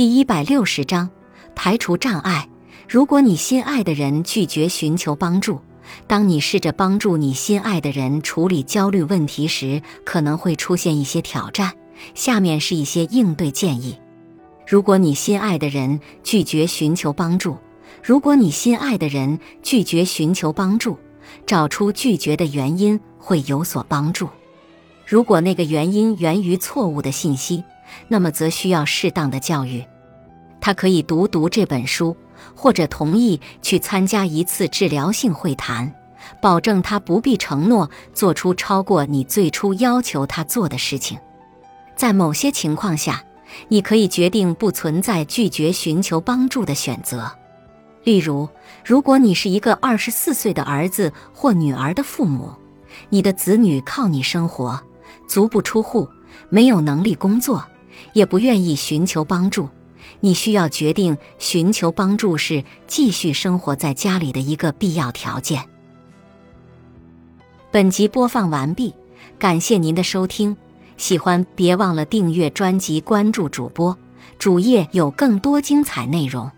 第一百六十章排除障碍。如果你心爱的人拒绝寻求帮助，当你试着帮助你心爱的人处理焦虑问题时，可能会出现一些挑战。下面是一些应对建议：如果你心爱的人拒绝寻求帮助，如果你心爱的人拒绝寻求帮助，找出拒绝的原因会有所帮助。如果那个原因源于错误的信息，那么则需要适当的教育。他可以读读这本书。或者同意去参加一次治疗性会谈，保证他不必承诺做出超过你最初要求他做的事情。在某些情况下，你可以决定不存在拒绝寻求帮助的选择。例如，如果你是一个二十四岁的儿子或女儿的父母，你的子女靠你生活，足不出户，没有能力工作，也不愿意寻求帮助。你需要决定寻求帮助是继续生活在家里的一个必要条件。本集播放完毕，感谢您的收听，喜欢别忘了订阅专辑、关注主播，主页有更多精彩内容。